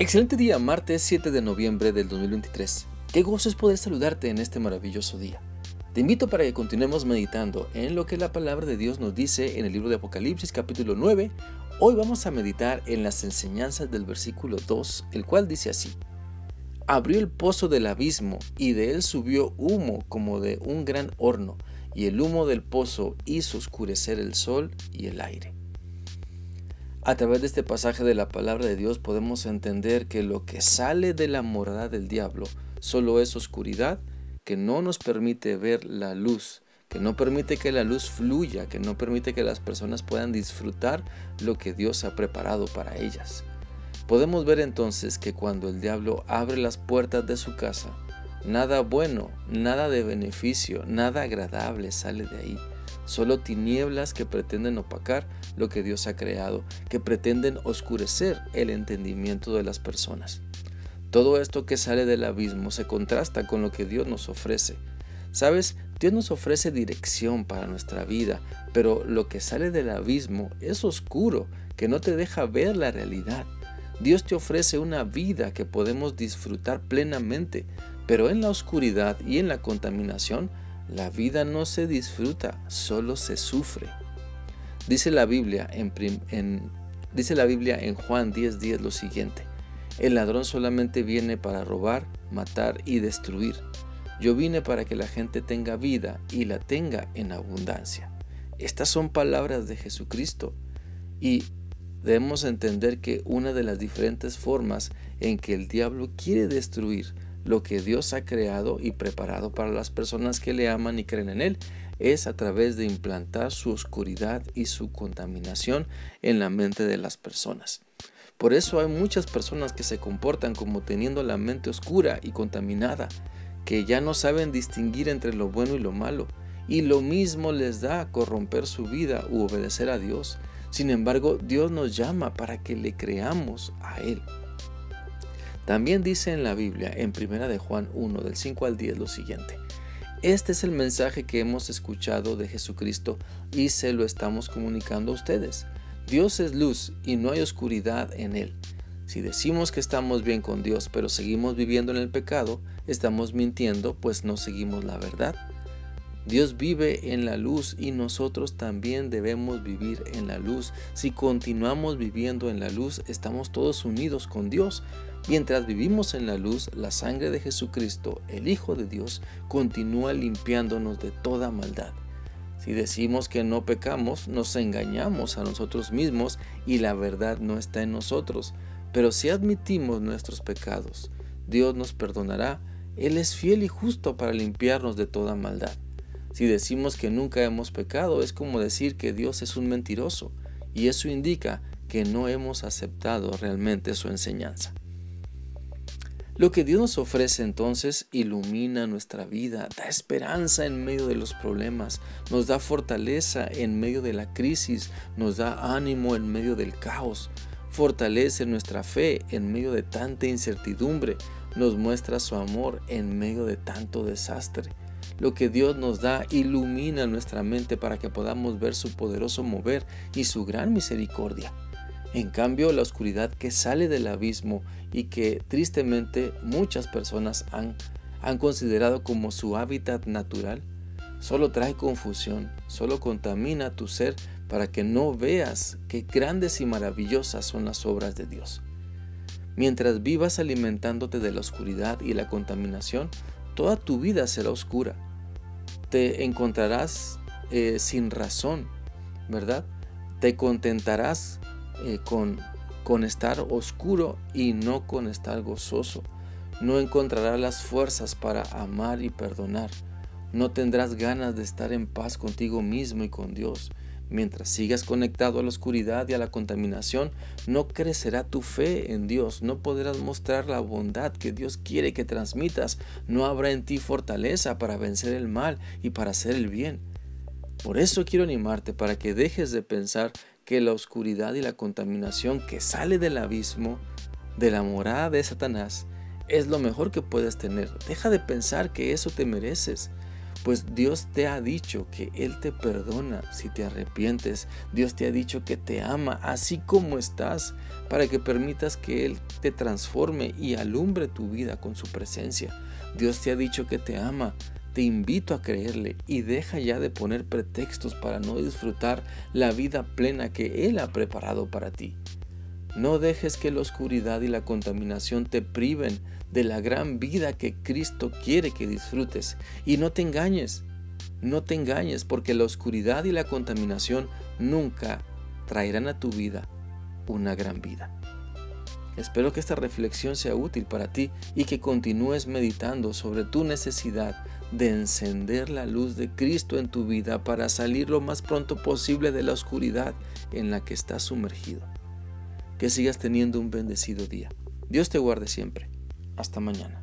Excelente día, martes 7 de noviembre del 2023. Qué gozo es poder saludarte en este maravilloso día. Te invito para que continuemos meditando en lo que la palabra de Dios nos dice en el libro de Apocalipsis capítulo 9. Hoy vamos a meditar en las enseñanzas del versículo 2, el cual dice así. Abrió el pozo del abismo y de él subió humo como de un gran horno, y el humo del pozo hizo oscurecer el sol y el aire. A través de este pasaje de la palabra de Dios podemos entender que lo que sale de la morada del diablo solo es oscuridad que no nos permite ver la luz, que no permite que la luz fluya, que no permite que las personas puedan disfrutar lo que Dios ha preparado para ellas. Podemos ver entonces que cuando el diablo abre las puertas de su casa, nada bueno, nada de beneficio, nada agradable sale de ahí solo tinieblas que pretenden opacar lo que Dios ha creado, que pretenden oscurecer el entendimiento de las personas. Todo esto que sale del abismo se contrasta con lo que Dios nos ofrece. Sabes, Dios nos ofrece dirección para nuestra vida, pero lo que sale del abismo es oscuro, que no te deja ver la realidad. Dios te ofrece una vida que podemos disfrutar plenamente, pero en la oscuridad y en la contaminación la vida no se disfruta, solo se sufre. Dice la Biblia en, dice la Biblia en Juan 10:10 lo siguiente: El ladrón solamente viene para robar, matar y destruir. Yo vine para que la gente tenga vida y la tenga en abundancia. Estas son palabras de Jesucristo y debemos entender que una de las diferentes formas en que el diablo quiere destruir lo que Dios ha creado y preparado para las personas que le aman y creen en Él es a través de implantar su oscuridad y su contaminación en la mente de las personas. Por eso hay muchas personas que se comportan como teniendo la mente oscura y contaminada, que ya no saben distinguir entre lo bueno y lo malo, y lo mismo les da corromper su vida u obedecer a Dios. Sin embargo, Dios nos llama para que le creamos a Él. También dice en la Biblia, en 1 de Juan 1, del 5 al 10, lo siguiente. Este es el mensaje que hemos escuchado de Jesucristo y se lo estamos comunicando a ustedes. Dios es luz y no hay oscuridad en él. Si decimos que estamos bien con Dios pero seguimos viviendo en el pecado, estamos mintiendo pues no seguimos la verdad. Dios vive en la luz y nosotros también debemos vivir en la luz. Si continuamos viviendo en la luz, estamos todos unidos con Dios. Mientras vivimos en la luz, la sangre de Jesucristo, el Hijo de Dios, continúa limpiándonos de toda maldad. Si decimos que no pecamos, nos engañamos a nosotros mismos y la verdad no está en nosotros. Pero si admitimos nuestros pecados, Dios nos perdonará. Él es fiel y justo para limpiarnos de toda maldad. Si decimos que nunca hemos pecado, es como decir que Dios es un mentiroso, y eso indica que no hemos aceptado realmente su enseñanza. Lo que Dios nos ofrece entonces ilumina nuestra vida, da esperanza en medio de los problemas, nos da fortaleza en medio de la crisis, nos da ánimo en medio del caos, fortalece nuestra fe en medio de tanta incertidumbre, nos muestra su amor en medio de tanto desastre. Lo que Dios nos da ilumina nuestra mente para que podamos ver su poderoso mover y su gran misericordia. En cambio, la oscuridad que sale del abismo y que tristemente muchas personas han, considerado como su hábitat natural, solo trae confusión, solo contamina tu ser para que no veas qué grandes y maravillosas son las obras de Dios. Mientras vivas alimentándote de la oscuridad y la contaminación, toda tu vida será oscura te encontrarás eh, sin razón, ¿verdad? Te contentarás eh, con, con estar oscuro y no con estar gozoso. No encontrarás las fuerzas para amar y perdonar. No tendrás ganas de estar en paz contigo mismo y con Dios. Mientras sigas conectado a la oscuridad y a la contaminación, no crecerá tu fe en Dios, no podrás mostrar la bondad que Dios quiere que transmitas, no habrá en ti fortaleza para vencer el mal y para hacer el bien. Por eso quiero animarte para que dejes de pensar que la oscuridad y la contaminación que sale del abismo, de la morada de Satanás, es lo mejor que puedes tener. Deja de pensar que eso te mereces. Pues Dios te ha dicho que Él te perdona si te arrepientes. Dios te ha dicho que te ama así como estás para que permitas que Él te transforme y alumbre tu vida con su presencia. Dios te ha dicho que te ama. Te invito a creerle y deja ya de poner pretextos para no disfrutar la vida plena que Él ha preparado para ti. No dejes que la oscuridad y la contaminación te priven de la gran vida que Cristo quiere que disfrutes. Y no te engañes, no te engañes porque la oscuridad y la contaminación nunca traerán a tu vida una gran vida. Espero que esta reflexión sea útil para ti y que continúes meditando sobre tu necesidad de encender la luz de Cristo en tu vida para salir lo más pronto posible de la oscuridad en la que estás sumergido. Que sigas teniendo un bendecido día. Dios te guarde siempre. Hasta mañana.